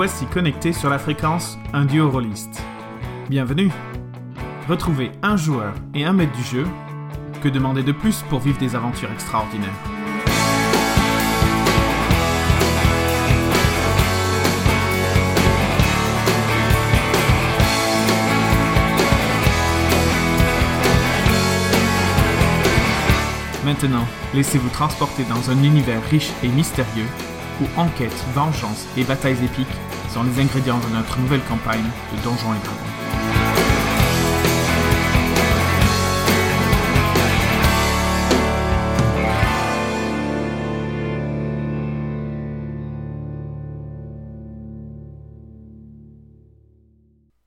voici connectés sur la fréquence Un duo rôliste. Bienvenue Retrouvez un joueur et un maître du jeu. Que demander de plus pour vivre des aventures extraordinaires? Maintenant, laissez-vous transporter dans un univers riche et mystérieux où enquête, vengeance et batailles épiques sont les ingrédients de notre nouvelle campagne de Donjons et Dragons.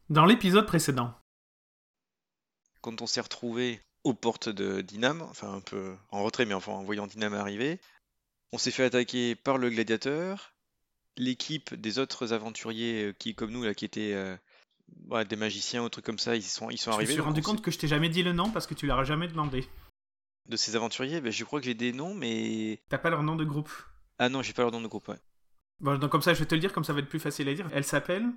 Dans l'épisode précédent, quand on s'est retrouvé aux portes de Dinam, enfin un peu en retrait, mais enfin en voyant Dinam arriver, on s'est fait attaquer par le gladiateur, l'équipe des autres aventuriers euh, qui, comme nous, là, qui étaient euh, ouais, des magiciens ou trucs comme ça, ils sont, ils sont je me arrivés. suis rendu compte que je t'ai jamais dit le nom parce que tu l'auras jamais demandé. De ces aventuriers, ben, je crois que j'ai des noms, mais. T'as pas leur nom de groupe? Ah non, j'ai pas leur nom de groupe. ouais. Bon, donc comme ça, je vais te le dire, comme ça va être plus facile à dire. Elle s'appelle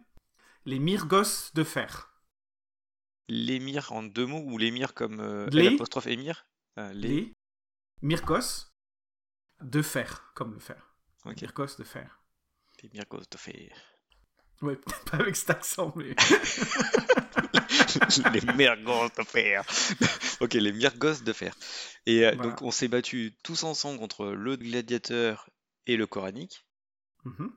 les Myrgos de fer. L'émir en deux mots ou l'émir comme euh, l'apostrophe émir? Ah, les. Les Myrgos de fer, comme le fer. Ok. Myrgos de fer. Les Mirgos de fer. Ouais, pas avec cet accent, mais. les Mirgos de fer. ok, les Mirgos de fer. Et euh, Voilà. donc on s'est battus tous ensemble contre le gladiateur et le coranique. Mhm.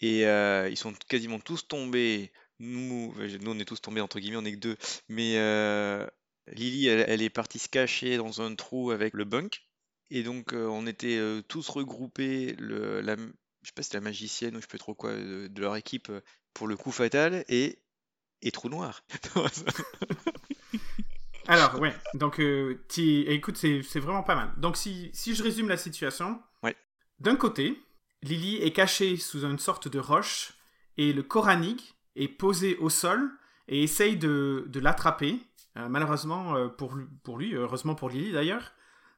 Et euh, ils sont quasiment tous tombés. Nous, nous, on est tous tombés entre guillemets, on est que deux. Mais euh, Lily, elle, elle est partie se cacher dans un trou avec le bunk. Et donc, euh, on était tous regroupés. Le, la, je sais pas si la magicienne ou je sais pas trop quoi de, de leur équipe euh, pour le coup fatal et, et trou noir. Alors, ouais. Donc, euh, écoute, c'est vraiment pas mal. Donc, si, si je résume la situation. Ouais. D'un côté, Lily est cachée sous une sorte de roche et le Koranig est posé au sol et essaye de, de l'attraper. Euh, malheureusement pour, lui- pour lui, heureusement pour Lily d'ailleurs,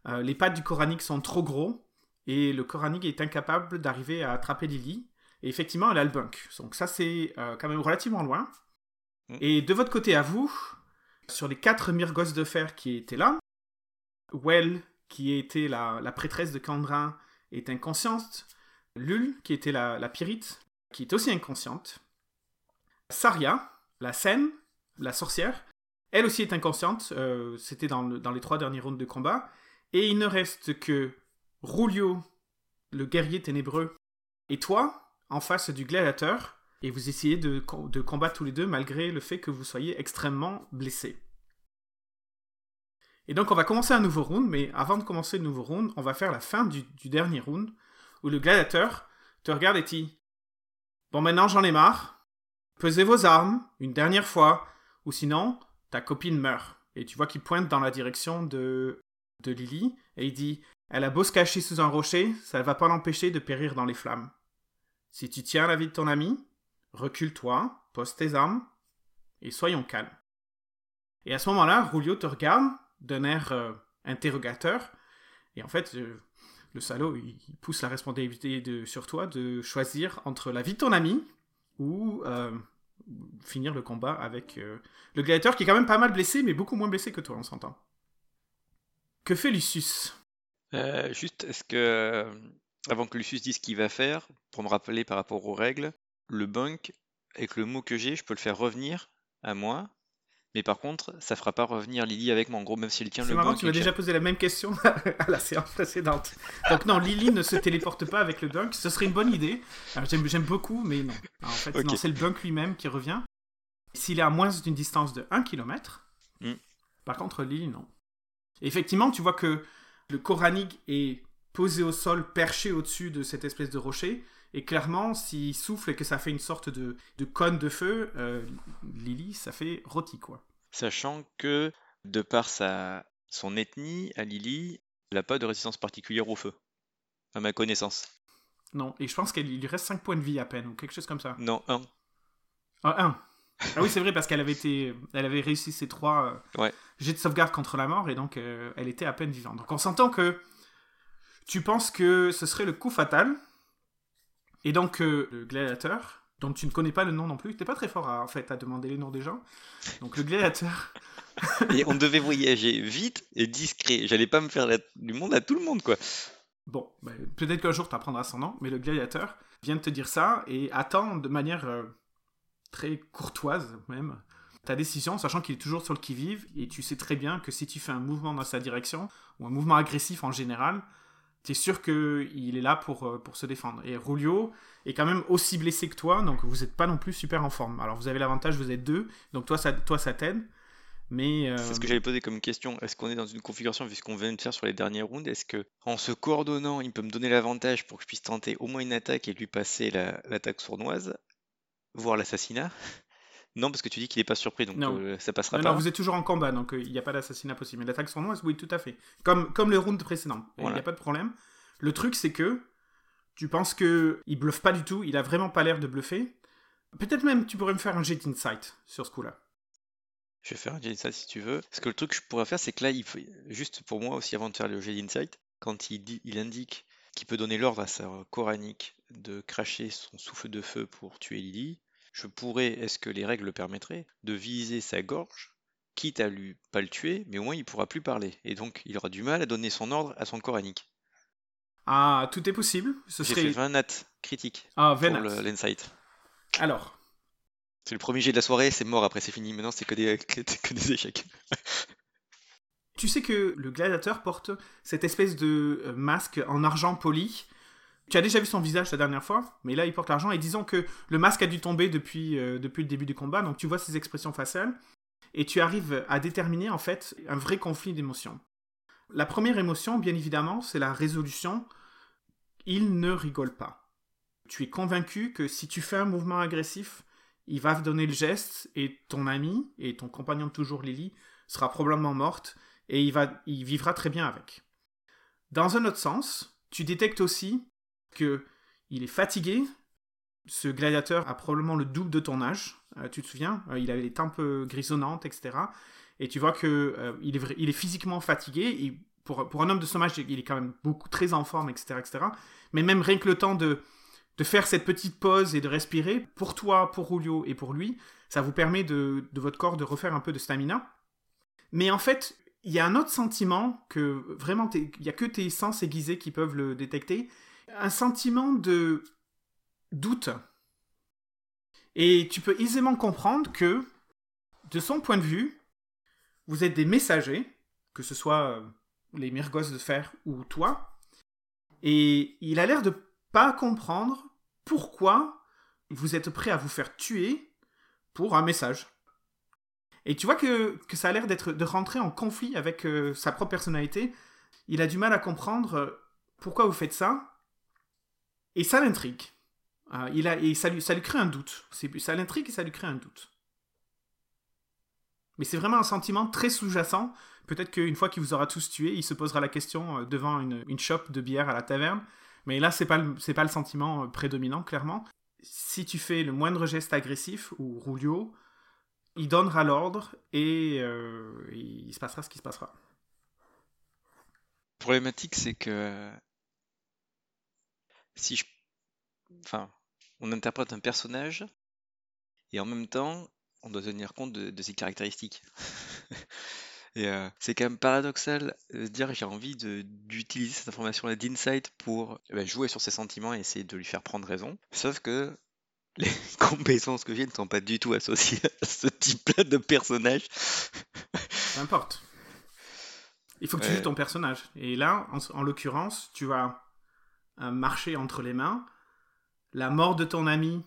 euh, les pattes du Koranig sont trop gros et le Koranig est incapable d'arriver à attraper Lily. Et effectivement, elle a le bunk. Donc ça, c'est euh, quand même relativement loin. Mm. Et de votre côté à vous, sur les quatre Myrgos de fer qui étaient là, Well, qui était la, la prêtresse de Candrin, est inconsciente. Lul, qui était la, la pyrite, qui est aussi inconsciente. Saria, la scène, la sorcière, elle aussi est inconsciente. euh, C'était dans, le- dans les trois derniers rounds de combat. Et il ne reste que Rulio, le guerrier ténébreux, et toi, en face du gladiateur. Et vous essayez de, co- de combattre tous les deux malgré le fait que vous soyez extrêmement blessés. Et donc on va commencer un nouveau round, mais avant de commencer le nouveau round, on va faire la fin du, du dernier round, où le gladiateur te regarde et dit Bon maintenant j'en ai marre, pesez vos armes, une dernière fois, ou sinon ta copine meurt. Et tu vois qu'il pointe dans la direction de, de Lily, et il dit Elle a beau se cacher sous un rocher, ça ne va pas l'empêcher de périr dans les flammes. Si tu tiens la vie de ton ami, recule-toi, pose tes armes, et soyons calmes. Et à ce moment-là, Rulio te regarde d'un air euh, interrogateur, et en fait, euh, le salaud, il pousse la responsabilité sur toi de choisir entre la vie de ton ami ou euh, finir le combat avec le gladiateur qui est quand même pas mal blessé, mais beaucoup moins blessé que toi, on s'entend. Que fait Lucius? Euh, juste, est-ce que, euh, avant que Lucius dise ce qu'il va faire, pour me rappeler par rapport aux règles, le bunk, avec le mot que j'ai, je peux le faire revenir à moi, mais par contre, ça fera pas revenir Lily avec moi, en gros, même si elle tient C'est le marrant, bunk. tu m'as déjà posé la même question à la séance précédente. Donc non, Lily ne se téléporte pas avec le bunk. Ce serait une bonne idée. J'aime beaucoup, mais non. Alors, en fait, c'est le bunk lui-même qui revient. S'il est à moins d'une distance de 1 km, Hmm. par contre, Lily, non. Et effectivement, tu vois que le Koranig est posé au sol, perché au-dessus de cette espèce de rocher. Et clairement, s'il souffle et que ça fait une sorte de, de cône de feu, euh, Lily, ça fait rôti, quoi. Sachant que, de par sa, son ethnie, à Lily, elle n'a pas de résistance particulière au feu, à ma connaissance. Non, et je pense qu'il lui reste 5 points de vie à peine, ou quelque chose comme ça. Non, un. Ah, un. Ah oui, c'est vrai, parce qu'elle avait été, elle avait réussi ses trois euh, Ouais. jets de sauvegarde contre la mort, et donc euh, elle était à peine vivante. Donc on s'entend que tu penses que ce serait le coup fatal, et donc euh, le gladiateur dont tu ne connais pas le nom non plus. T'es pas très fort à, en fait à demander les noms des gens. Donc le gladiateur. Et on devait voyager vite et discret. J'allais pas me faire la- du monde à tout le monde, quoi. Bon, bah, peut-être qu'un jour tu apprendras son nom, mais le gladiateur vient de te dire ça et attend de manière euh, très courtoise même ta décision, sachant qu'il est toujours sur le qui-vive et tu sais très bien que si tu fais un mouvement dans sa direction ou un mouvement agressif en général, tu es sûr qu'il est là pour, euh, pour se défendre. Et Rulio est quand même aussi blessé que toi, donc vous n'êtes pas non plus super en forme. Alors vous avez l'avantage, vous êtes deux, donc toi ça, toi, ça t'aide. Mais euh, C'est ce que j'avais posé comme question. Est-ce qu'on est dans une configuration, puisqu'on vient de faire sur les derniers rounds, est-ce que en se coordonnant, il peut me donner l'avantage pour que je puisse tenter au moins une attaque et lui passer la- l'attaque sournoise, voire l'assassinat? Non, parce que tu dis qu'il n'est pas surpris, donc euh, ça passera non, pas. non, vous êtes toujours en combat, donc euh, il n'y a pas d'assassinat possible. Mais l'attaque sournoise, oui, tout à fait. Comme, comme le round précédent. Il n'y a pas de problème. Le truc, c'est que tu penses que il bluffe pas du tout, il a vraiment pas l'air de bluffer. Peut-être même tu pourrais me faire un jet d'insight sur ce coup-là. Je vais faire un jet d'insight si tu veux. Parce que le truc que je pourrais faire, c'est que là, il faut... juste pour moi aussi, avant de faire le jet d'insight, quand il, dit, il indique qu'il peut donner l'ordre à sa coranique de cracher son souffle de feu pour tuer Lily, je pourrais, est-ce que les règles le permettraient, de viser sa gorge, quitte à lui pas le tuer, mais au moins il pourra plus parler. Et donc il aura du mal à donner son ordre à son coranique. Ah, tout est possible. Ce J'ai serait. fait 20 nat critique Ah, pour Venat. le- l'insight. Alors, C'est le premier jet de la soirée, c'est mort, après c'est fini. Maintenant c'est que des, que des échecs. tu sais que le gladiateur porte cette espèce de euh, masque en argent poli. Tu as déjà vu son visage la dernière fois, mais là il porte l'argent et disons que le masque a dû tomber depuis, euh, depuis le début du combat, donc tu vois ses expressions faciales et tu arrives à déterminer en fait un vrai conflit d'émotions. La première émotion, bien évidemment, c'est la résolution. Il ne rigole pas. Tu es convaincu que si tu fais un mouvement agressif, il va donner le geste et ton ami et ton compagnon de toujours Lily sera probablement morte et il, va, il vivra très bien avec. Dans un autre sens, tu détectes aussi que il est fatigué. Ce gladiateur a probablement le double de ton âge. Euh, tu te souviens? Euh, Il avait les tempes euh, grisonnantes, etc. Et tu vois que il, est vra- il est physiquement fatigué. Pour, un homme de son âge, il est quand même beaucoup très en forme, etc., etc. Mais même rien que le temps de, faire cette petite pause et de respirer, pour toi, pour Julio et pour lui, ça vous permet de, de votre corps de refaire un peu de stamina. Mais en fait, il y a un autre sentiment que vraiment, il n'y a que tes sens aiguisés qui peuvent le détecter. Un sentiment de doute. Et tu peux aisément comprendre que, de son point de vue, vous êtes des messagers, que ce soit euh, les Myrgos de fer ou toi, et il a l'air de pas comprendre pourquoi vous êtes prêt à vous faire tuer pour un message. Et tu vois que, que ça a l'air d'être de rentrer en conflit avec euh, sa propre personnalité. Il a du mal à comprendre euh, pourquoi vous faites ça. Et ça l'intrigue. Euh, et ça lui, ça lui crée un doute. Ça l'intrigue et ça lui crée un doute. Mais c'est vraiment un sentiment très sous-jacent. Peut-être qu'une fois qu'il vous aura tous tués, il se posera la question euh, devant une, une shop de bière à la taverne. Mais là, c'est pas pas le sentiment euh, prédominant, clairement. Si tu fais le moindre geste agressif ou roulio, il donnera l'ordre et il se passera ce qui se passera. problématique, c'est que si je... Enfin, on interprète un personnage et en même temps, on doit tenir compte de, de ses caractéristiques. Et euh, c'est quand même paradoxal de se dire j'ai envie d'utiliser cette information-là d'insight pour eh ben, jouer sur ses sentiments et essayer de lui faire prendre raison. Sauf que les compétences que j'ai ne sont pas du tout associées à ce type-là de personnage. Peu importe. Il faut que tu Ouais. joues ton personnage. Et là, en, en l'occurrence, tu vas euh, marcher entre les mains. La mort de ton ami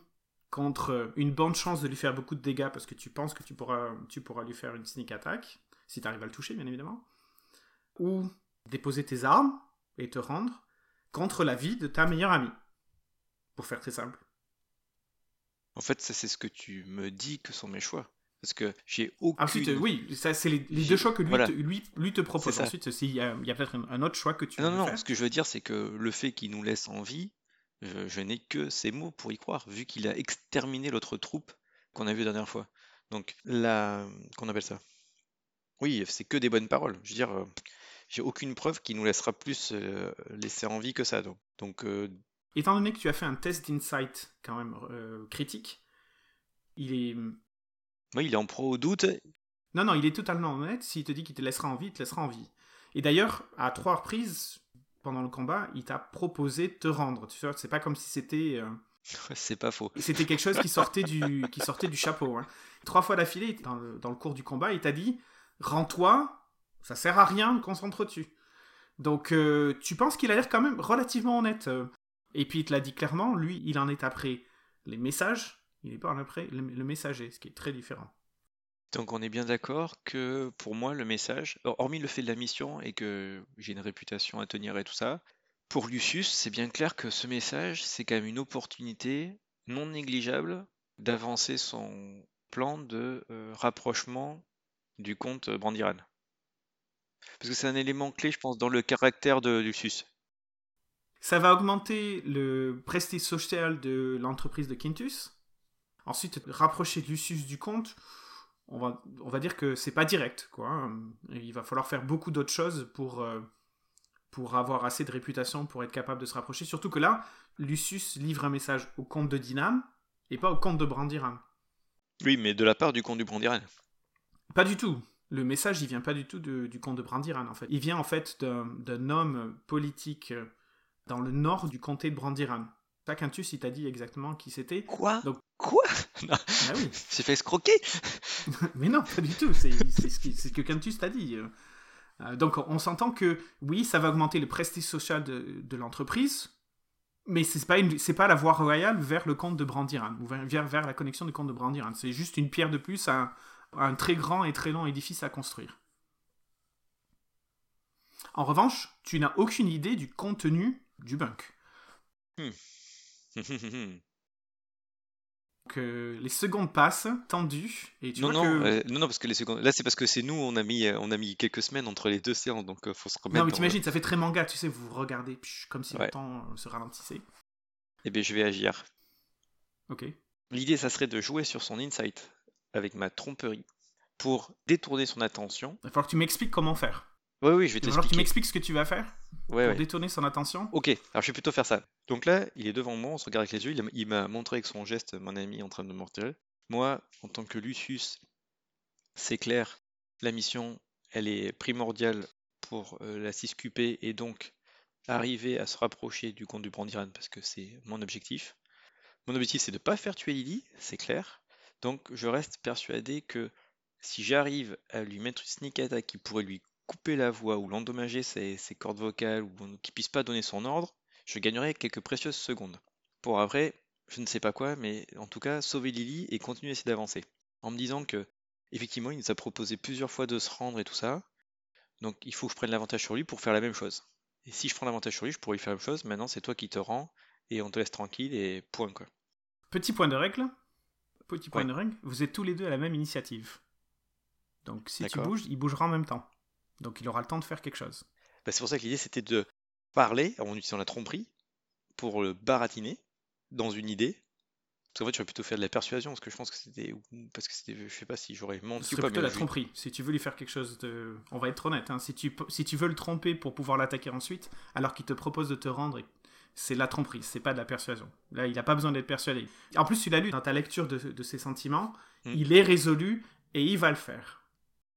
contre une bonne chance de lui faire beaucoup de dégâts parce que tu penses que tu pourras, tu pourras lui faire une sneak attack, si tu arrives à le toucher, bien évidemment. Ou déposer tes armes et te rendre contre la vie de ta meilleure amie. Pour faire très simple. En fait, c'est ce que tu me dis que sont mes choix. Parce que j'ai aucune... Ensuite, euh, oui, ça, c'est les, deux choix que lui, voilà. te, lui, lui te propose. Ensuite, s'il y a, il y a peut-être un, autre choix que tu Non, veux non, faire. ce que je veux dire, c'est que le fait qu'il nous laisse en vie, je, je n'ai que ces mots pour y croire, vu qu'il a exterminé l'autre troupe qu'on a vu la dernière fois. Donc, la... qu'on appelle ça? Oui, c'est que des bonnes paroles. Je veux dire, euh, j'ai aucune preuve qu'il nous laissera plus euh, laisser en vie que ça. Donc, donc euh, étant donné que tu as fait un test d'insight quand même critique, il est. Oui, il est en pro au doute. Non, non, il est totalement honnête. S'il te dit qu'il te laissera en vie, il te laissera en vie. Et d'ailleurs, à trois reprises pendant le combat, il t'a proposé de te rendre. Tu vois, c'est pas comme si c'était. euh, C'est pas faux. C'était quelque chose qui sortait du, qui sortait du chapeau. hein. Trois fois d'affilée, dans le, dans le cours du combat, il t'a dit Rends-toi, ça sert à rien, concentre-tu. Donc, euh, tu penses qu'il a l'air quand même relativement honnête. euh. Et puis, il te l'a dit clairement, lui, il en est après les messages, il n'est pas en après le, le messager, ce qui est très différent. Donc on est bien d'accord que pour moi le message, hor- hormis le fait de la mission et que j'ai une réputation à tenir et tout ça, pour Lucius c'est bien clair que ce message c'est quand même une opportunité non négligeable d'avancer son plan de euh, rapprochement du comte Brandiran. Parce que c'est un élément clé je pense dans le caractère de Lucius. Ça va augmenter le prestige social de l'entreprise de Quintus. Ensuite, rapprocher Lucius du comte, on va, on va dire que c'est pas direct. Quoi. hein. Il va falloir faire beaucoup d'autres choses pour, euh, pour avoir assez de réputation pour être capable de se rapprocher. Surtout que là, Lucius livre un message au comte de Dinam et pas au comte de Brandiran. Oui mais de la part du comte du Brandiran. Pas du tout. Le message, il vient pas du tout de- du comte de Brandiran, en fait. Il vient en fait d'un d'un homme politique euh, dans le nord du comté de Brandiran. Ça, Quintus, il t'a dit exactement qui c'était. Quoi Donc- Quoi Ah oui. J'ai fait escroquer Mais non, pas du tout. C'est ce, que Quintus t'a dit. Euh, euh, donc, on s'entend que oui, ça va augmenter le prestige social de, de l'entreprise, mais c'est pas une- c'est pas la voie royale vers le comte de Brandiran ou vers, la connexion du comte de Brandiran. C'est juste une pierre de plus à un, à un très grand et très long édifice à construire. En revanche, tu n'as aucune idée du contenu du bunk. Que les secondes passent, tendues, et tu non, vois non, que... euh, non, non, parce que les secondes. Là, c'est parce que c'est nous, on a mis, euh, on a mis quelques semaines entre les deux séances, donc euh, faut se remettre. Non, mais dans- t'imagines, ça fait très manga, tu sais, vous regardez psh, comme si Ouais. le temps se ralentissait. Eh bien, je vais agir. Ok. L'idée, ça serait de jouer sur son insight avec ma tromperie pour détourner son attention. Il va falloir que tu m'expliques comment faire. Oui, oui, je vais Il va falloir que tu t'expliquer. m'expliques ce que tu vas faire Ouais, pour ouais. détourner son attention. Ok, alors je vais plutôt faire ça. Donc là, il est devant moi, on se regarde avec les yeux, il m'a montré avec son geste mon ami en train de me mortirer. Moi, en tant que Lucius, c'est clair, la mission, elle est primordiale pour euh, la 6QP et donc arriver à se rapprocher du comte du Brandiran parce que c'est mon objectif. Mon objectif, c'est de ne pas faire tuer Lily, c'est clair. Donc je reste persuadé que si j'arrive à lui mettre une sneak attack qui pourrait lui couper la voix ou l'endommager ses, ses cordes vocales ou qu'il puisse pas donner son ordre, je gagnerai quelques précieuses secondes. Pour après, je ne sais pas quoi, mais en tout cas, sauver Lily et continuer à essayer d'avancer. En me disant que, effectivement, il nous a proposé plusieurs fois de se rendre et tout ça. Donc il faut que je prenne l'avantage sur lui pour faire la même chose. Et si je prends l'avantage sur lui, je pourrais lui faire la même chose. Maintenant, c'est toi qui te rends et on te laisse tranquille et point quoi. Petit point de règle. Petit point Ouais. de règle. Vous êtes tous les deux à la même initiative. Donc si tu bouges, il bougera en même temps. Donc il aura le temps de faire quelque chose. Bah, c'est pour ça que l'idée c'était de parler en utilisant la tromperie pour le baratiner dans une idée. Parce qu'en fait, j'aurais plutôt faire de la persuasion parce que je pense que c'était. Parce que c'était. Je sais pas si j'aurais menti ou pas, plutôt la je- tromperie. Si tu veux lui faire quelque chose de... On va être honnête. hein. Si, tu, si tu veux le tromper pour pouvoir l'attaquer ensuite, alors qu'il te propose de te rendre, et- c'est la tromperie, c'est pas de la persuasion. Là, il n'a pas besoin d'être persuadé. En plus, tu l'as lu dans ta lecture de, de ses sentiments. Hmm. Il est résolu et il va le faire.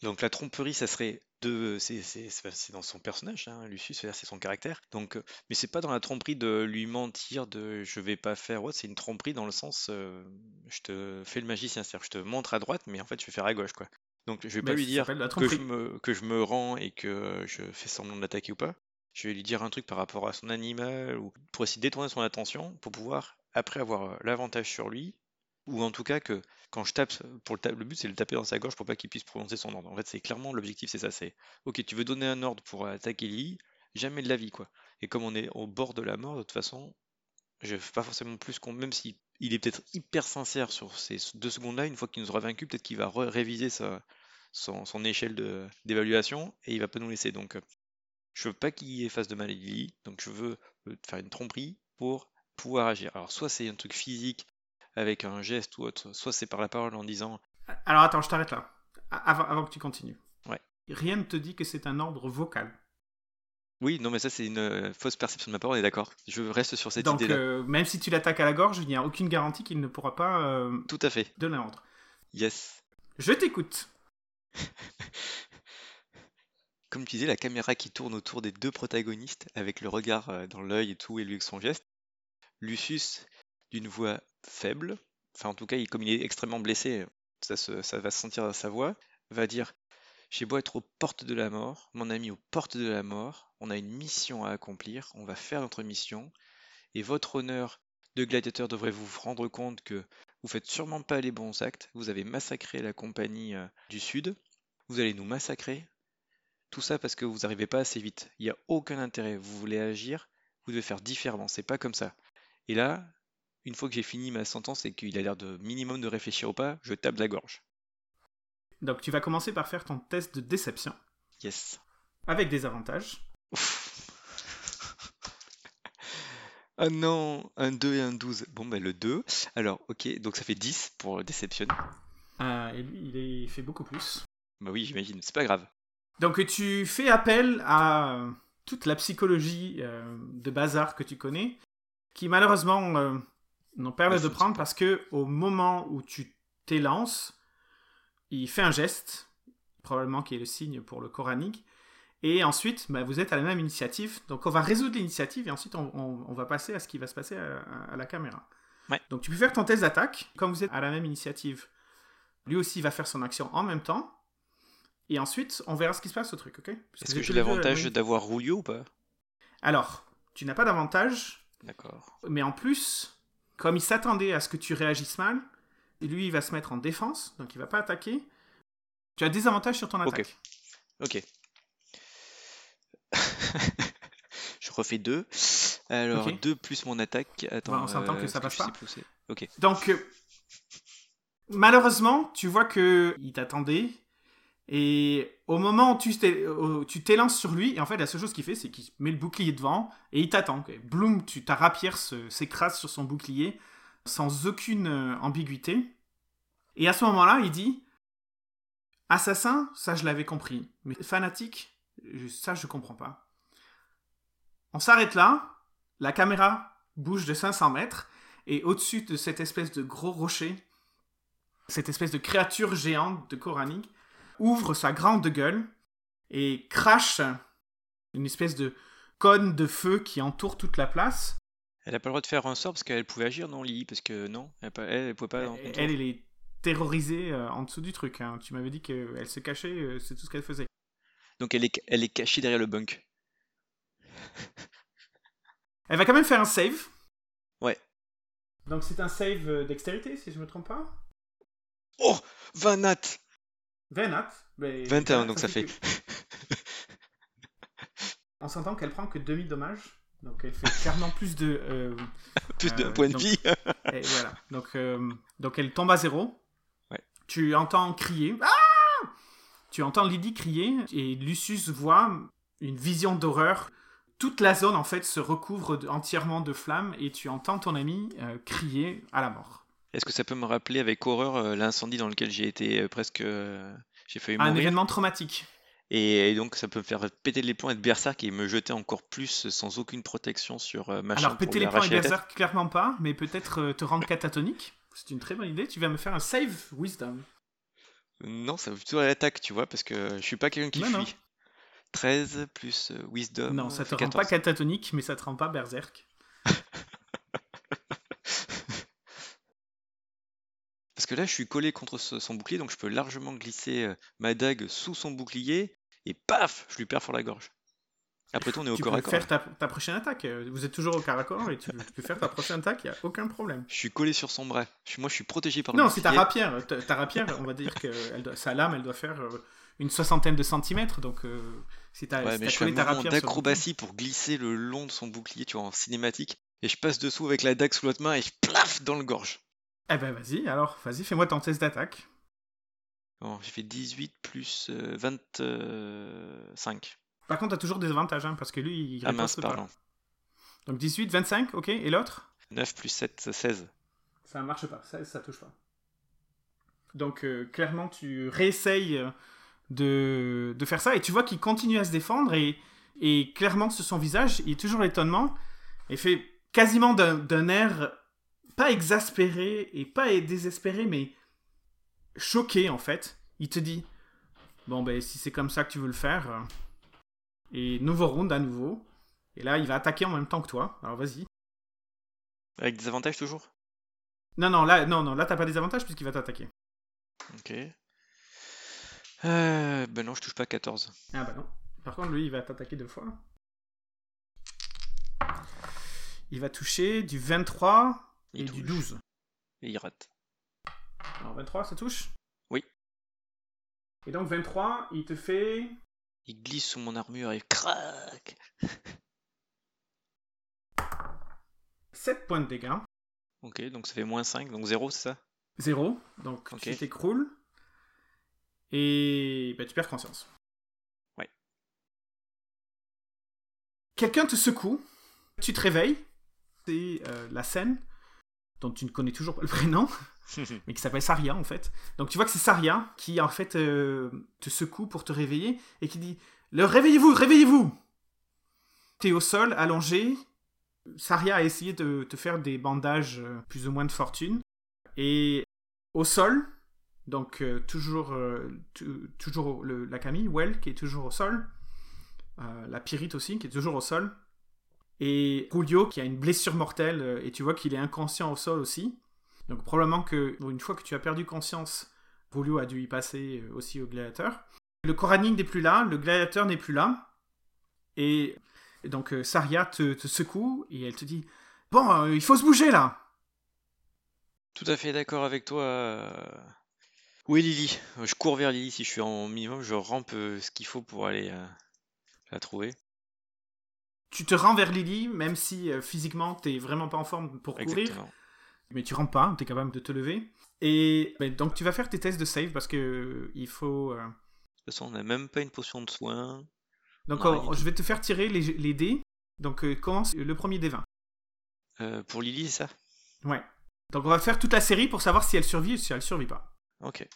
Donc la tromperie, ça serait de, c'est dans son personnage, hein, Lucius, c'est-à-dire c'est son caractère. Donc, euh, mais c'est pas dans la tromperie de lui mentir, de je vais pas faire autre. C'est une tromperie dans le sens, euh, je te fais le magicien, c'est-à-dire je te montre à droite, mais en fait je vais faire à gauche, quoi. Donc je vais pas Ben, lui dire que je me que je me rends et que je fais semblant de l'attaquer ou pas. Je vais lui dire un truc par rapport à son animal ou pour essayer de détourner son attention pour pouvoir après avoir euh, l'avantage sur lui ou en tout cas que quand je tape pour le, le but c'est de le taper dans sa gorge pour pas qu'il puisse prononcer son ordre. En fait, c'est clairement l'objectif, c'est ça, c'est OK, tu veux donner un ordre pour attaquer Lily, jamais de la vie quoi. Et comme on est au bord de la mort, de toute façon, je fais pas forcément plus qu'on même si il est peut-être hyper sincère sur ces deux secondes-là, une fois qu'il nous aura vaincu, peut-être qu'il va réviser sa, son, son échelle d'évaluation et il va pas nous laisser. Donc, euh, je veux pas qu'il fasse de mal à Lily, donc je veux euh, faire une tromperie pour pouvoir agir. Alors, soit c'est un truc physique avec un geste ou autre, soit c'est par la parole en disant Alors attends, je t'arrête là. Avant, avant que tu continues. Ouais. Rien ne te dit que c'est un ordre vocal. Oui, non, mais ça, c'est une euh, fausse perception de ma part, on est d'accord. Je reste sur cette Donc, idée-là. euh, même si tu l'attaques à la gorge, il n'y a aucune garantie qu'il ne pourra pas euh, Tout à fait. de la rendre. Yes. Je t'écoute. Comme tu disais, la caméra qui tourne autour des deux protagonistes, avec le regard dans l'œil et tout, et lui avec son geste. Lucius, d'une voix faible, enfin en tout cas, comme il est extrêmement blessé, ça va se sentir dans sa voix, va dire J'ai beau être aux portes de la mort, mon ami aux portes de la mort, on a une mission à accomplir, on va faire notre mission, et votre honneur de gladiateur devrait vous rendre compte que vous faites sûrement pas les bons actes, vous avez massacré la compagnie euh, du Sud, vous allez nous massacrer, tout ça parce que vous n'arrivez pas assez vite. Il n'y a aucun intérêt. Vous voulez agir, vous devez faire différemment. C'est pas comme ça. Et là, une fois que j'ai fini ma sentence et qu'il a l'air de minimum de réfléchir ou pas, je tape la gorge. Donc, tu vas commencer par faire ton test de déception Yes. avec des avantages. Ouf. Ah non, un 2 et un 12. Bon, bah le 2. Alors, ok, donc ça fait 10 pour déception. Euh, et lui, il est- fait beaucoup plus. Bah oui, j'imagine, c'est pas grave. Donc, tu fais appel à toute la psychologie euh, de bazar que tu connais, qui malheureusement euh, Ne l'air de prendre parce que au moment où tu t'élances, il fait un geste, probablement qui est le signe pour le coranique, et ensuite, bah, vous êtes à la même initiative. Donc, on va résoudre l'initiative et ensuite, on, on- on va passer à ce qui va se passer à, à- à la caméra. Ouais. Donc, tu peux faire ton test d'attaque. Comme vous êtes à la même initiative, lui aussi va faire son action en même temps. Et ensuite, on verra ce qui se passe au truc, ok? Est-ce que j'ai l'avantage d'avoir Rouillot ou pas? Alors, tu n'as pas d'avantage, D'accord. mais en plus, comme il s'attendait à ce que tu réagisses mal, lui, il va se mettre en défense, donc il va pas attaquer. Tu as des avantages sur ton attaque. Ok. Je refais 2. Alors, Ok. 2 plus mon attaque. Attends, on s'entend que euh, ça passe pas. Ok. Donc, euh, malheureusement, tu vois que il t'attendait. Et au moment où tu t'élances sur lui, et en fait, la seule chose qu'il fait, c'est qu'il met le bouclier devant et il t'attend. Bloom, tu, ta rapière se- s'écrase sur son bouclier sans aucune euh, ambiguïté. Et à ce moment-là, il dit Assassin, ça je l'avais compris. Mais fanatique, ça je comprends pas. On s'arrête là. La caméra bouge de 500 mètres. Et au-dessus de cette espèce de gros rocher, cette espèce de créature géante de coranique ouvre sa grande gueule et crache une espèce de cône de feu qui entoure toute la place. Elle a pas le droit de faire un sort parce qu'elle pouvait agir, non, Lily Parce que non, elle, elle pouvait pas. elle, elle est terrorisée euh, en dessous du truc. hein. Tu m'avais dit qu'elle se cachait, euh, c'est tout ce qu'elle faisait. Donc elle est, elle est cachée derrière le bunk. Elle va quand même faire un save. Ouais. Donc c'est un save euh, dextérité, si je me trompe pas. Oh 20 nat 20 nat. mais 21, voilà, donc ça fait. On s'entend qu'elle prend que demi dommage. Donc elle fait clairement plus de. euh, plus de Euh, points de vie. et voilà. Donc, euh, donc elle tombe à zéro. Ouais. Tu entends crier. Ah tu entends Lydie crier et Lucius voit une vision d'horreur. Toute la zone en fait se recouvre entièrement de flammes et tu entends ton ami crier à la mort. Est-ce que ça peut me rappeler avec horreur euh, l'incendie dans lequel j'ai été euh, presque. euh, j'ai failli Un mourir événement traumatique. et, donc ça peut me faire péter les plombs, être berserk et me jeter encore plus sans aucune protection sur euh, machin Alors péter les la tête. berserk clairement pas, mais peut-être te rendre catatonique. C'est une très bonne idée. Tu vas me faire un save wisdom. Non, ça va plutôt à l'attaque, tu vois, parce que je suis pas quelqu'un qui Non, non. fuit. 13 plus wisdom. non, ça te rend pas 14. catatonique, mais ça te rend pas berserk. Parce que là, je suis collé contre ce- son bouclier, donc je peux largement glisser euh, ma dague sous son bouclier et paf, je lui perfore la gorge. Après tout, on est au tu corps peux à corps. faire ta, ta prochaine attaque. Vous êtes toujours au corps à corps et tu, tu peux faire ta prochaine attaque, il n'y a aucun problème. Je suis collé sur son bras. Je suis- moi, je suis protégé par le Non, c'est ta rapière. Ta, ta rapière, on va dire que elle doit- sa lame, elle doit faire euh, une soixantaine de centimètres. Donc, euh, si Ouais, je collé ta mouvement rapière sur le d'acrobatie pour glisser le long de son bouclier, tu vois, en cinématique. Et je passe dessous avec la dague sous l'autre main et je plaf dans le gorge. Eh ben, vas-y, alors, vas-y, fais-moi ton test d'attaque. Bon, j'ai fait 18 plus euh, 25. Par contre, t'as toujours des avantages, hein, parce que lui, il Ah mince, riposte pas. pardon. Donc 18, 25, ok, et l'autre? 9 plus 7, 16. Ça marche pas, ça, ça touche pas. Donc euh, clairement, tu réessayes euh, de, de faire ça et tu vois qu'il continue à se défendre et Et clairement, sur son visage, il y a toujours l'étonnement. Il fait quasiment d'un air pas exaspéré et pas désespéré, mais choqué en fait. Il te dit Bon, ben si c'est comme ça que tu veux le faire. euh, Et nouveau round à nouveau. Et là, il va attaquer en même temps que toi. Alors vas-y. Avec des avantages toujours? Non, non, là, non, non, là, t'as pas des avantages puisqu'il va t'attaquer. Ok. Euh, ben non, je touche pas 14. Ah bah non. Par contre, lui, il va t'attaquer deux fois. Il va toucher du 23 et Il du touche. 12. Et il rate. Alors 23, ça touche? Oui. Et donc 23, il te fait Il glisse sous mon armure et crac 7 points de dégâts. Ok, donc ça fait moins 5, donc 0, c'est ça? 0. Donc tu t'écroules. Et bah, tu perds conscience. Ouais. Quelqu'un te secoue. Tu te réveilles. C'est euh, la scène dont tu ne connais toujours pas le prénom. mais qui s'appelle Saria en fait. Donc tu vois que c'est Saria qui en fait euh, te secoue pour te réveiller et qui dit Le réveillez-vous, réveillez-vous T'es au sol, allongé. Saria a essayé de te faire des bandages euh, plus ou moins de fortune. Et au sol, donc euh, toujours, tu- toujours le- la Camille, Well, qui est toujours au sol. La Pyrite aussi, qui est toujours au sol. Et Julio, qui a une blessure mortelle, euh, et tu vois qu'il est inconscient au sol aussi. Donc probablement que une fois que tu as perdu conscience, Julio a dû y passer euh, aussi au gladiateur. Le Coranique n'est plus là, le gladiateur n'est plus là. Et donc euh, Saria te, secoue et elle te dit Bon, il faut se bouger là Tout à fait d'accord avec toi. Où est Lily Je cours vers Lily si je suis en minimum, je rampe ce qu'il faut pour aller la trouver. Tu te rends vers Lily, même si euh, physiquement t'es vraiment pas en forme pour courir, Exactement. mais tu rampes pas, t'es capable de te lever. Et donc tu vas faire tes tests de save parce que euh, il faut. euh, De toute façon, on n'a même pas une potion de soin. Donc rien du je vais te faire tirer les, les dés. Donc commence le premier des 20. Euh, pour Lily, c'est ça? Ouais. Donc on va faire toute la série pour savoir si elle survit ou si elle survit pas. Ok.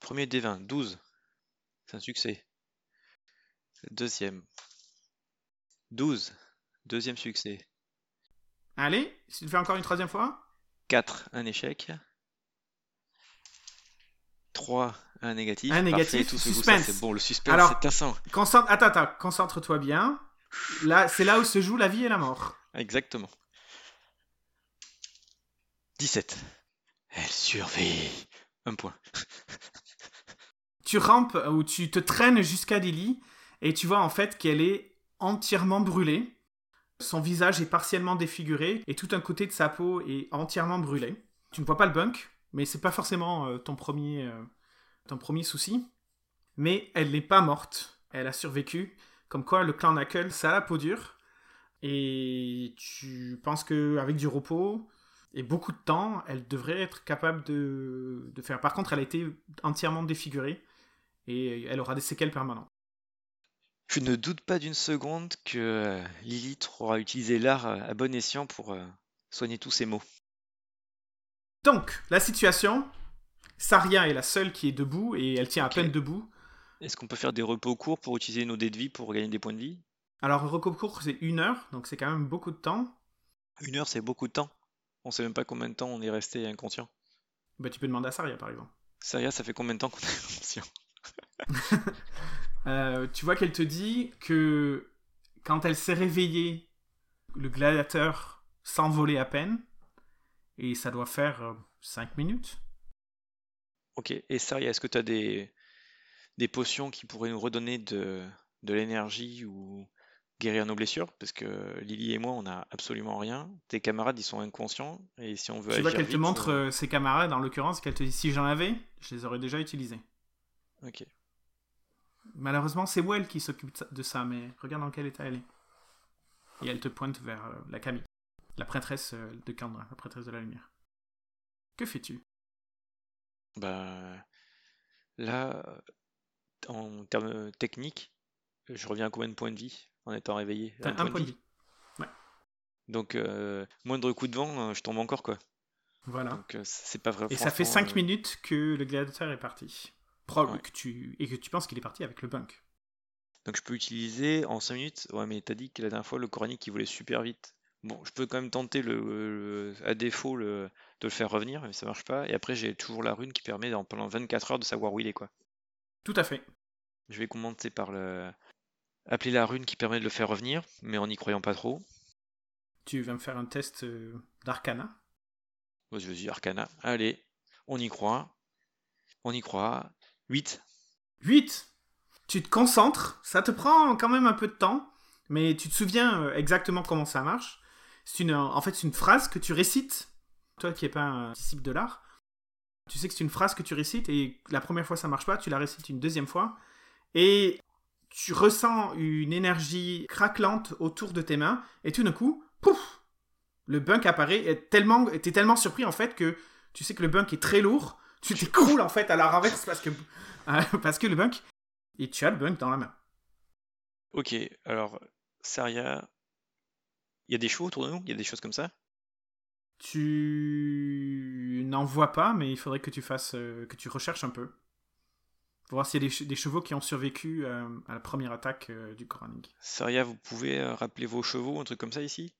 Premier des 20, 12. C'est un succès. Deuxième. 12. Deuxième succès. Allez, si tu le fais encore une troisième fois? 4, un échec. 3, un négatif. Un négatif, Parfait, tout suspense. c'est bon, le suspense, Alors- c'est tassant. Concentre... Attends, attends, concentre-toi bien. Là, c'est là où se joue la vie et la mort. Exactement. 17. Elle survit. Un point. Tu rampes ou tu te traînes jusqu'à Lily et tu vois en fait qu'elle est entièrement brûlée. Son visage est partiellement défiguré et tout un côté de sa peau est entièrement brûlé. Tu ne vois pas le bunk, mais c'est pas forcément euh, ton, premier, euh, ton premier souci. Mais elle n'est pas morte. Elle a survécu. Comme quoi, le clan Knuckle, ça a la peau dure. Et tu penses qu'avec du repos et beaucoup de temps, elle devrait être capable de faire. Par contre, elle a été entièrement défigurée et elle aura des séquelles permanentes. Je ne doute pas d'une seconde que euh, Lilith aura utilisé l'art euh, à bon escient pour euh, soigner tous ses maux. Donc, la situation, Saria est la seule qui est debout et elle tient à peine debout. Est-ce qu'on peut faire des repos courts pour utiliser nos dés de vie pour gagner des points de vie? Alors, le recours court, c'est une heure, donc c'est quand même beaucoup de temps. Une heure, c'est beaucoup de temps. On sait même pas combien de temps on est resté inconscient. Bah, tu peux demander à Saria, par exemple. Saria, ça fait combien de temps qu'on est inconscient? Euh, tu vois qu'elle te dit que quand elle s'est réveillée, le gladiateur s'envolait à peine. Et ça doit faire 5 minutes. Ok, et Saria, est-ce que tu as des, des potions qui pourraient nous redonner de, de l'énergie ou guérir nos blessures? Parce que Lily et moi, on n'a absolument rien. Tes camarades, ils sont inconscients. Et si on veut Tu vois qu'elle te montre euh, euh, ses camarades, en l'occurrence, qu'elle te dit si j'en avais, je les aurais déjà utilisés. Ok. Malheureusement, c'est Well qui s'occupe de ça- mais regarde dans quel état elle est. Et elle te pointe vers euh, la Camille, la prêtresse euh, de Kandra, la prêtresse de la lumière. Que fais-tu? Bah, là, en termes techniques, je reviens à combien de points de vie en étant réveillé? T'as un point de vie. Donc, euh, moindre coup de vent, euh, je tombe encore, quoi. Voilà. Donc, euh, c'est pas vrai. Et ça fait franchement, 5 euh, minutes que le gladiateur est parti. Ouais. que tu... Et que tu penses qu'il est parti avec le bunk. Donc je peux utiliser en 5 minutes. Ouais, mais t'as dit que la dernière fois, le coranique, il volait super vite. Bon, je peux quand même tenter le, le- à défaut le, de le faire revenir, mais ça marche pas. Et après, j'ai toujours la rune qui permet pendant 24 heures de savoir où il est, quoi. Tout à fait. Je vais commencer par le... appeler la rune qui permet de le faire revenir, mais en n'y croyant pas trop. Tu vas me faire un test euh, d'arcana. Je dis Arcana. Allez, on y croit. On y croit. 8. 8 Tu te concentres, ça te prend quand même un peu de temps, mais tu te souviens euh, exactement comment ça marche. C'est une, en fait c'est une phrase que tu récites, toi qui n'es pas un disciple de l'art. Tu sais que c'est une phrase que tu récites et la première fois ça marche pas, tu la récites une deuxième fois et tu ressens une énergie craquelante autour de tes mains et tout d'un coup, pouf, le bunk apparaît et tellement, t'es tellement surpris en fait que tu sais que le bunk est très lourd, tu t'écroules en fait à la renverse parce que euh, parce que le bunk et tu as le bunk dans la main. Ok, alors, Saria. Il y a des chevaux autour de nous? Il y a des choses comme ça? Tu n'en vois pas, mais il faudrait que tu fasses, euh, que tu recherches un peu. Pour voir s'il y a des, che- des chevaux qui ont survécu euh, à la première attaque euh, du Koraning. Saria, vous pouvez rappeler vos chevaux, un truc comme ça ici?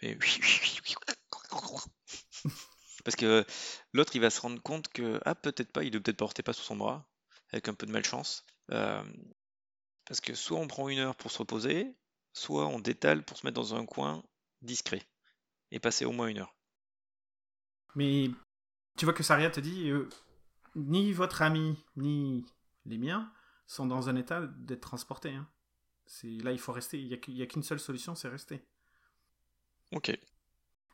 Et- Parce que l'autre, il va se rendre compte que, ah, peut-être pas, il doit peut-être porter pas sous son bras, avec un peu de malchance. Euh, parce que soit on prend une heure pour se reposer, soit on détale pour se mettre dans un coin discret et passer au moins une heure. Mais tu vois que Saria te dit euh, ni votre ami ni les miens sont dans un état d'être transportés. hein. C'est là il faut rester. Il y a qu'- il y a qu'une seule solution, c'est rester. Ok.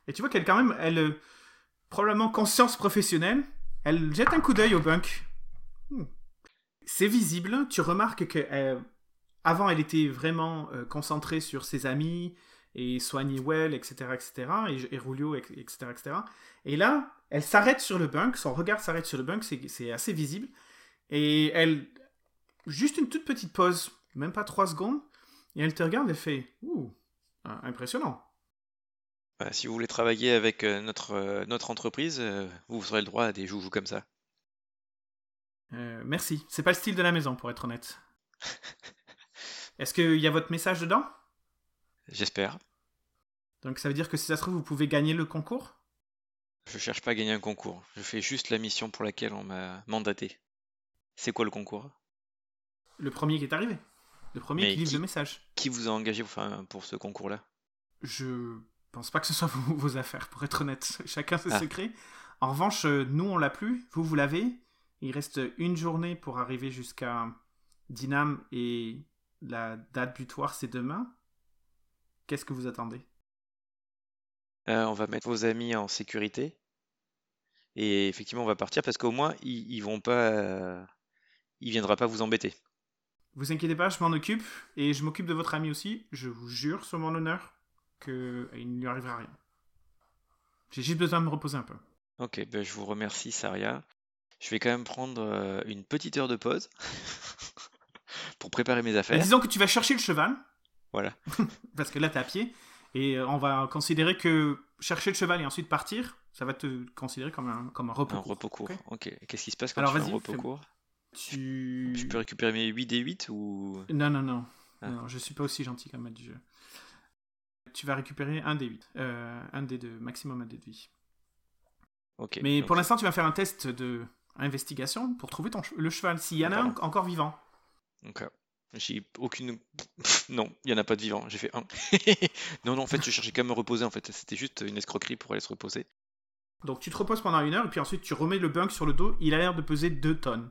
Et tu vois qu'elle, quand même, elle, euh, probablement conscience professionnelle, elle jette un coup d'œil au bunk. Hmm. C'est visible, tu remarques que euh, avant elle était vraiment euh, concentrée sur ses amis et soigner Well, etc., etc., et, et etc., etc. Et là, elle s'arrête sur le bunk, son regard s'arrête sur le bunk, c'est c'est assez visible, et elle, juste une toute petite pause, même pas trois secondes, et elle te regarde et fait, ouh, ah, impressionnant. Bah, si vous voulez travailler avec euh, notre, euh, notre entreprise, euh, vous aurez le droit à des joujoux comme ça. Merci. C'est pas le style de la maison, pour être honnête. Est-ce qu'il y a votre message dedans? J'espère. Donc ça veut dire que si ça se trouve, vous pouvez gagner le concours? Je cherche pas à gagner un concours. Je fais juste la mission pour laquelle on m'a mandaté. C'est quoi le concours? Le premier qui est arrivé. Le premier qui livre le message. Qui vous a engagé enfin, pour ce concours-là? Je pense pas que ce soit vos, vos affaires, pour être honnête. Chacun ses Ah. secrets. En revanche, euh, nous, on l'a plus. Vous, vous l'avez. Il reste une journée pour arriver jusqu'à Dinam et la date butoir, c'est demain. Qu'est-ce que vous attendez? Euh, on va mettre vos amis en sécurité. Et effectivement, on va partir parce qu'au moins, ils, ils vont pas. euh, il viendra pas vous embêter. Vous inquiétez pas, je m'en occupe. Et je m'occupe de votre ami aussi. Je vous jure sur mon honneur qu'il ne lui arrivera rien. J'ai juste besoin de me reposer un peu. Ok, ben je vous remercie, Saria. Je vais quand même prendre euh, une petite heure de pause pour préparer mes Mais affaires. disons que tu vas chercher le cheval, Voilà. parce que là t'es à pied, et euh, on va considérer que chercher le cheval et ensuite partir, ça va te considérer comme un, comme un repos. Un court, repos court. ok. Qu'est-ce qui se passe quand Alors, tu fais un repos court? Tu... Je peux récupérer mes 8 des 8 ou? Non, non, non. Ah. Non, je suis pas aussi gentil comme maître du jeu. Tu vas récupérer un des 8. Euh, un des deux, maximum un des de vie. Ok. Mais donc- pour l'instant, tu vas faire un test de investigation pour trouver ton che- le cheval. S'il y en a un encore vivant. Euh, j'ai aucune. Non, il n'y en a pas de vivant. J'ai fait un. non, non, en fait, je cherchais qu'à me reposer. En fait, c'était juste une escroquerie pour aller se reposer. Donc tu te reposes pendant une heure et puis ensuite tu remets le bunk sur le dos. Il a l'air de peser 2 tonnes.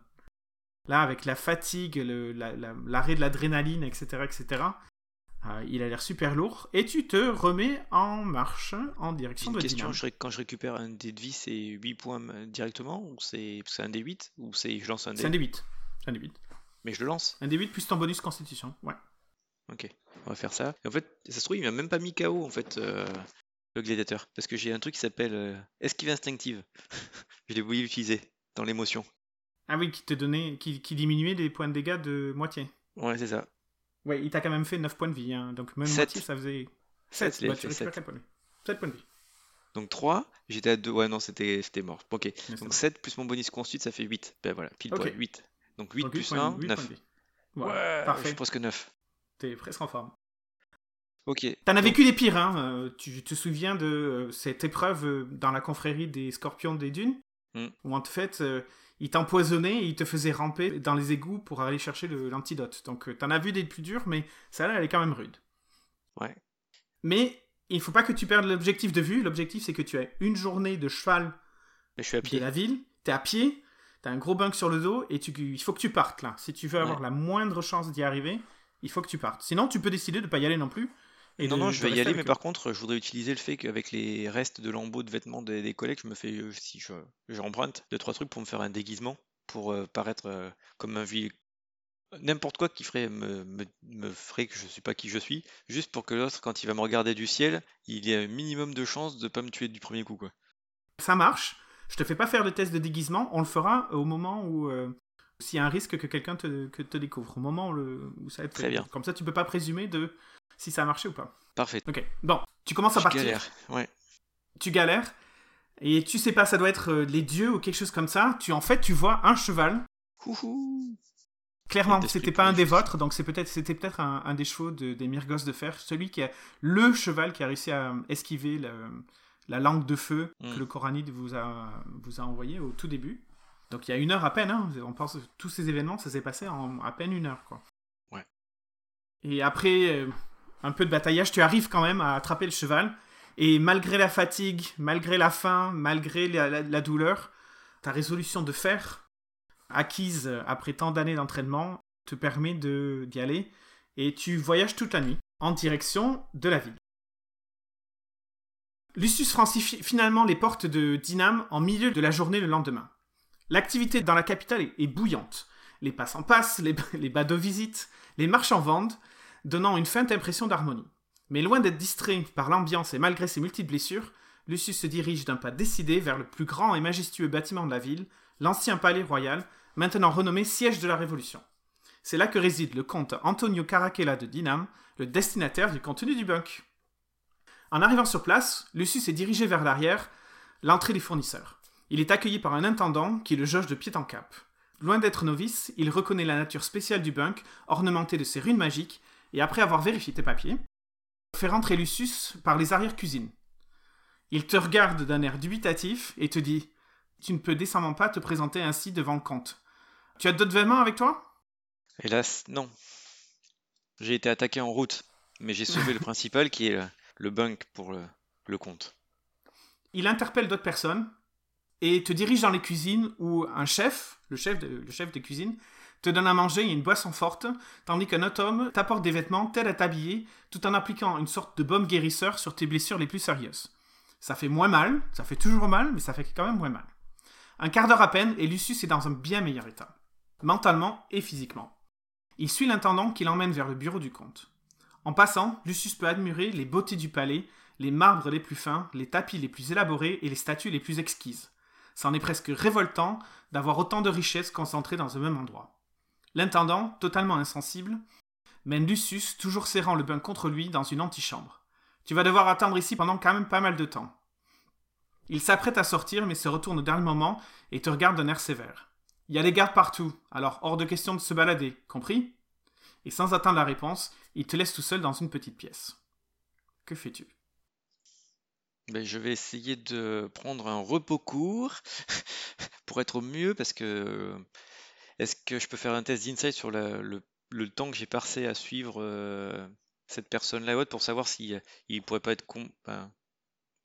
Là, avec la fatigue, le- la- la- l'arrêt de l'adrénaline, etc., etc., euh, il a l'air super lourd. Et tu te remets en marche en direction une de question. Je Quand je récupère un dé de vie, c'est 8 points euh, directement ou c'est un dé 8 ou c'est je lance un dé? C'est un des 8. C'est un des 8. mais je le lance? Un des 8 plus ton bonus constitution. Ouais. Ok, on va faire ça. En fait, ça se trouve, il m'a même pas mis KO en fait, euh, le gladiateur. Parce que j'ai un truc qui s'appelle euh, esquive instinctive. je l'ai voulu utiliser dans l'émotion. Ah oui, qui te donnait, qui, qui diminuait les points de dégâts de moitié. Ouais, c'est ça. Ouais, il t'a quand même fait 9 points de vie. hein. Donc même Sept. moitié, ça faisait 7. Sept, il a fait tu récupères sept. 4 points de vie. 7 points de vie. Donc 3, j'étais à 2. Ouais, non, c'était mort. Ok. Mais Donc bon. 7 plus mon bonus consuite, ça fait 8. Ben voilà, pile Ok. poil, 8. Donc 8 Donc, plus points- 1, huit 9. points de vie. Voilà, Ouais, je parfait. suis presque neuf. T'es presque en forme. Ok. T'en as vécu des pires, hein. euh, Tu te souviens de euh, cette épreuve euh, dans la confrérie des scorpions des dunes? Hmm. Où en fait, euh, ils t'empoisonnaient et ils te faisaient ramper dans les égouts pour aller chercher l'antidote. Donc euh, t'en as vu des plus durs, mais celle-là, elle est quand même rude. Ouais. Mais il faut pas que tu perdes l'objectif de vue. L'objectif, c'est que tu as une journée de cheval Mais je suis à de pied. la ville, t'es à pied, t'as un gros bunk sur le dos et tu, il faut que tu partes là. Si tu veux avoir Ouais. la moindre chance d'y arriver, il faut que tu partes. Sinon, tu peux décider de pas y aller non plus. Et non, non, je vais y aller, mais eux. par contre, je voudrais utiliser le fait qu'avec les restes de lambeaux de vêtements des, des collègues, je me fais, euh, si je, j'emprunte deux, trois trucs pour me faire un déguisement, pour euh, paraître euh, comme un vieux. N'importe quoi qui ferait, me, me, me ferait que je suis pas qui je suis, juste pour que l'autre, quand il va me regarder du ciel, il ait un minimum de chance de pas me tuer du premier coup, quoi. Ça marche. Je te fais pas faire de test de déguisement. On le fera au moment où. euh, S'il y a un risque que quelqu'un te, que te découvre. Au moment où, le, où ça va être Très fait. bien. Comme ça, tu peux pas présumer de si ça a marché ou pas. Parfait. Ok. Bon, tu commences à Je partir. galère. Ouais. Tu galères. Et tu sais pas, ça doit être euh, les dieux ou quelque chose comme ça. Tu En fait, tu vois un cheval. Houhou. Clairement, c'était pas un des vôtres, donc c'est peut-être, c'était peut-être un, un des chevaux de- des Myrgos de fer, celui qui a le cheval qui a réussi à esquiver le- la langue de feu Mm. que le Coranide vous a, vous a envoyé au tout début. Donc il y a une heure à peine, hein, on pense que tous ces événements, ça s'est passé en à peine une heure, quoi. Ouais. Et après euh, un peu de bataillage, tu arrives quand même à attraper le cheval, et malgré la fatigue, malgré la faim, malgré la, douleur, ta résolution de fer, acquise après tant d'années d'entraînement, te permet de- d'y aller, et tu voyages toute la nuit en direction de la ville. Lucius franchit fi- finalement les portes de Dinam en milieu de la journée le lendemain. L'activité dans la capitale est, bouillante. Les passants passent, les, les badauds visitent, les marchands vendent, donnant une feinte impression d'harmonie. Mais loin d'être distrait par l'ambiance et malgré ses multiples blessures, Lucius se dirige d'un pas décidé vers le plus grand et majestueux bâtiment de la ville, l'ancien palais royal, maintenant renommé siège de la Révolution. C'est là que réside le comte Antonio Caracalla de Dinam, le destinataire du contenu du bunk. En arrivant sur place, Lucius est dirigé vers l'arrière, l'entrée des fournisseurs. Il est accueilli par un intendant qui le jauge de pied en cap. Loin d'être novice, il reconnaît la nature spéciale du bunk, ornementé de ses runes magiques, et après avoir vérifié tes papiers, fait rentrer Lucius par les arrières-cuisines. Il te regarde d'un air dubitatif et te dit Tu ne peux décemment pas te présenter ainsi devant le comte. Tu as d'autres vêtements avec toi? Hélas, non. J'ai été attaqué en route, mais j'ai sauvé le principal qui est le, le bunk pour le, le compte. Il interpelle d'autres personnes et te dirige dans les cuisines où un chef, le chef, de- le chef des cuisines, te donne à manger et une boisson forte, tandis qu'un autre homme t'apporte des vêtements, t'aide à t'habiller, tout en appliquant une sorte de baume guérisseur sur tes blessures les plus sérieuses. Ça fait moins mal, ça fait toujours mal, mais ça fait quand même moins mal. Un quart d'heure à peine et Lucius est dans un bien meilleur état, mentalement et physiquement. Il suit l'intendant qui l'emmène vers le bureau du comte. En passant, Lucius peut admirer les beautés du palais, les marbres les plus fins, les tapis les plus élaborés et les statues les plus exquises. C'en est presque révoltant d'avoir autant de richesses concentrées dans un même endroit. L'intendant, totalement insensible, mène Lucius, toujours serrant le bain contre lui, dans une antichambre. Tu vas devoir attendre ici pendant quand même pas mal de temps. Il s'apprête à sortir, mais se retourne au dernier moment et te regarde d'un air sévère. Il y a des gardes partout, alors hors de question de se balader, compris? Et sans attendre la réponse, il te laisse tout seul dans une petite pièce. Que fais-tu? Ben, je vais essayer de prendre un repos court pour être au mieux parce que est-ce que je peux faire un test d'insight sur la- le, le temps que j'ai passé à suivre euh, cette personne-là pour savoir si euh, il pourrait pas être con, ben,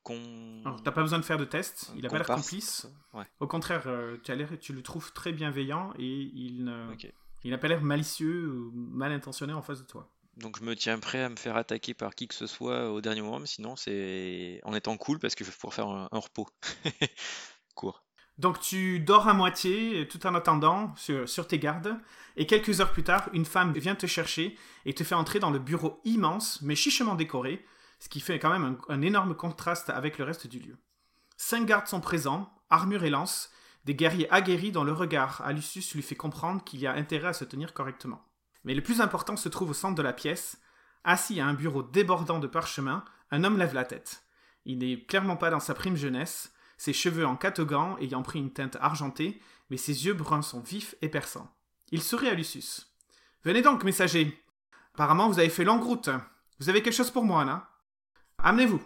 con- t'as pas besoin de faire de test, il a pas l'air complice. Ouais, Au contraire, euh, tu, as l'air- tu le trouves très bienveillant et il ne- n'a pas l'air malicieux ou mal intentionné en face de toi. Donc je me tiens prêt à me faire attaquer par qui que ce soit au dernier moment, mais sinon c'est en étant cool parce que je vais pouvoir faire un, un repos court. Donc tu dors à moitié tout en attendant sur, tes gardes et quelques heures plus tard, une femme vient te chercher et te fait entrer dans le bureau immense mais chichement décoré, ce qui fait quand même un, un énorme contraste avec le reste du lieu. Cinq gardes sont présents, armure et lance, des guerriers aguerris dont le regard à Lucius lui fait comprendre qu'il y a intérêt à se tenir correctement. Mais le plus important se trouve au centre de la pièce. Assis à un bureau débordant de parchemins, un homme lève la tête. Il n'est clairement pas dans sa prime jeunesse, ses cheveux en catogan ayant pris une teinte argentée, mais ses yeux bruns sont vifs et perçants. Il sourit à Lucius. Venez donc, messager. Apparemment, vous avez fait longue route. Vous avez quelque chose pour moi, là Amenez-vous.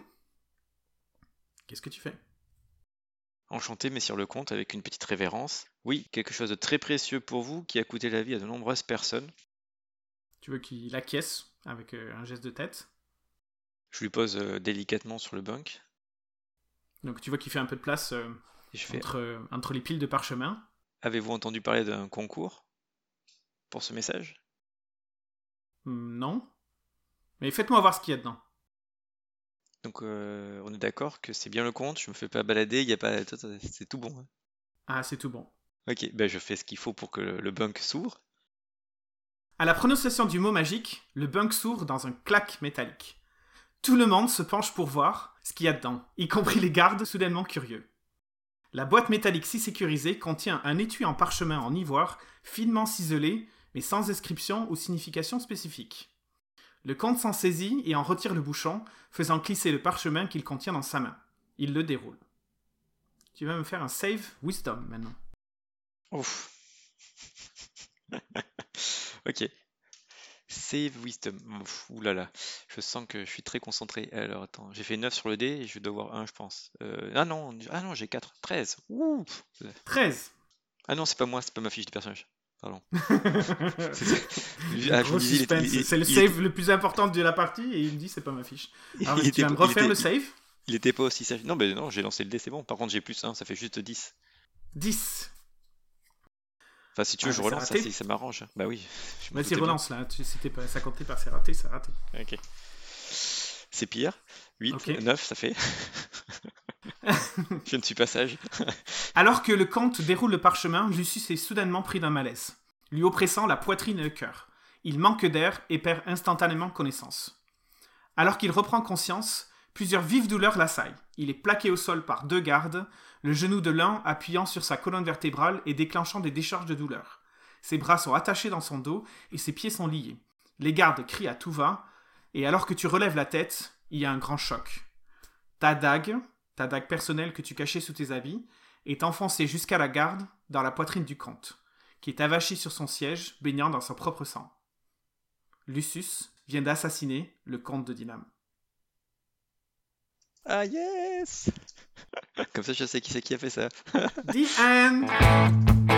Qu'est-ce que tu fais? Enchanté, messire le comte, avec une petite révérence. Oui, quelque chose de très précieux pour vous qui a coûté la vie à de nombreuses personnes. Tu veux qu'il acquiesce avec euh, un geste de tête? Je lui pose euh, délicatement sur le bunk. Donc tu vois qu'il fait un peu de place euh, Et je fais entre, euh, entre les piles de parchemin. Avez-vous entendu parler d'un concours pour ce message? Hmm, Non. Mais faites-moi voir ce qu'il y a dedans. Donc euh, on est d'accord que c'est bien le compte, je me fais pas balader, il y a pas c'est tout bon. hein? Ah, c'est tout bon. Ok, ben je fais ce qu'il faut pour que le, bunk s'ouvre. À la prononciation du mot magique, le bunk s'ouvre dans un clac métallique. Tout le monde se penche pour voir ce qu'il y a dedans, y compris les gardes soudainement curieux. La boîte métallique si sécurisée contient un étui en parchemin en ivoire, finement ciselé, mais sans inscription ou signification spécifique. Le comte s'en saisit et en retire le bouchon, faisant glisser le parchemin qu'il contient dans sa main. Il le déroule. Tu vas me faire un save wisdom maintenant. Ouf. ok. Save wisdom. Ouf, oulala. Je sens que je suis très concentré. Alors attends, j'ai fait 9 sur le dé et je dois avoir 1 je pense. Euh, ah non, ah non, j'ai 4. 13. Ouh. 13 Ah non, c'est pas moi, c'est pas ma fiche de personnage. Pardon. Ah, il il- C'est le il save le plus important de la partie et il me dit c'est pas ma fiche. Alors, il tu était vas me il refaire était- le save? Il était pas aussi sage. Non, mais non, j'ai lancé le dé, c'est bon. Par contre, j'ai plus 1, ça fait juste 10. 10. Enfin, si tu veux, Ah, je relance, ça, raté. si ça m'arrange. Bah oui. Vas-y, bien. relance là. C'était pas, ça comptait pas, c'est raté, c'est raté. Ok. C'est pire. 8, Ok. 9, ça fait. je ne suis pas sage. Alors que le comte déroule le parchemin, Lucius est soudainement pris d'un malaise, lui oppressant la poitrine et le cœur. Il manque d'air et perd instantanément connaissance. Alors qu'il reprend conscience, plusieurs vives douleurs l'assaillent. Il est plaqué au sol par deux gardes, le genou de l'un appuyant sur sa colonne vertébrale et déclenchant des décharges de douleur. Ses bras sont attachés dans son dos et ses pieds sont liés. Les gardes crient à tout va, et alors que tu relèves la tête, il y a un grand choc. Ta dague, ta dague personnelle que tu cachais sous tes habits, est enfoncée jusqu'à la garde dans la poitrine du comte, qui est avachi sur son siège, baignant dans son propre sang. Lucius vient d'assassiner le comte de Dinam. Ah yes Comme ça, je sais qui c'est qui a fait ça. The end!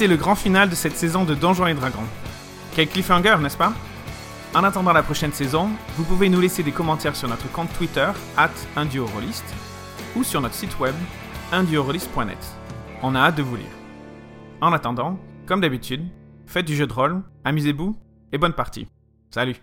C'était le grand final de cette saison de Donjons et Dragons. Quel cliffhanger, n'est-ce pas? En attendant la prochaine saison, vous pouvez nous laisser des commentaires sur notre compte Twitter, at ou sur notre site web, unduorolist.net. On a hâte de vous lire. En attendant, comme d'habitude, faites du jeu de rôle, amusez-vous et bonne partie. Salut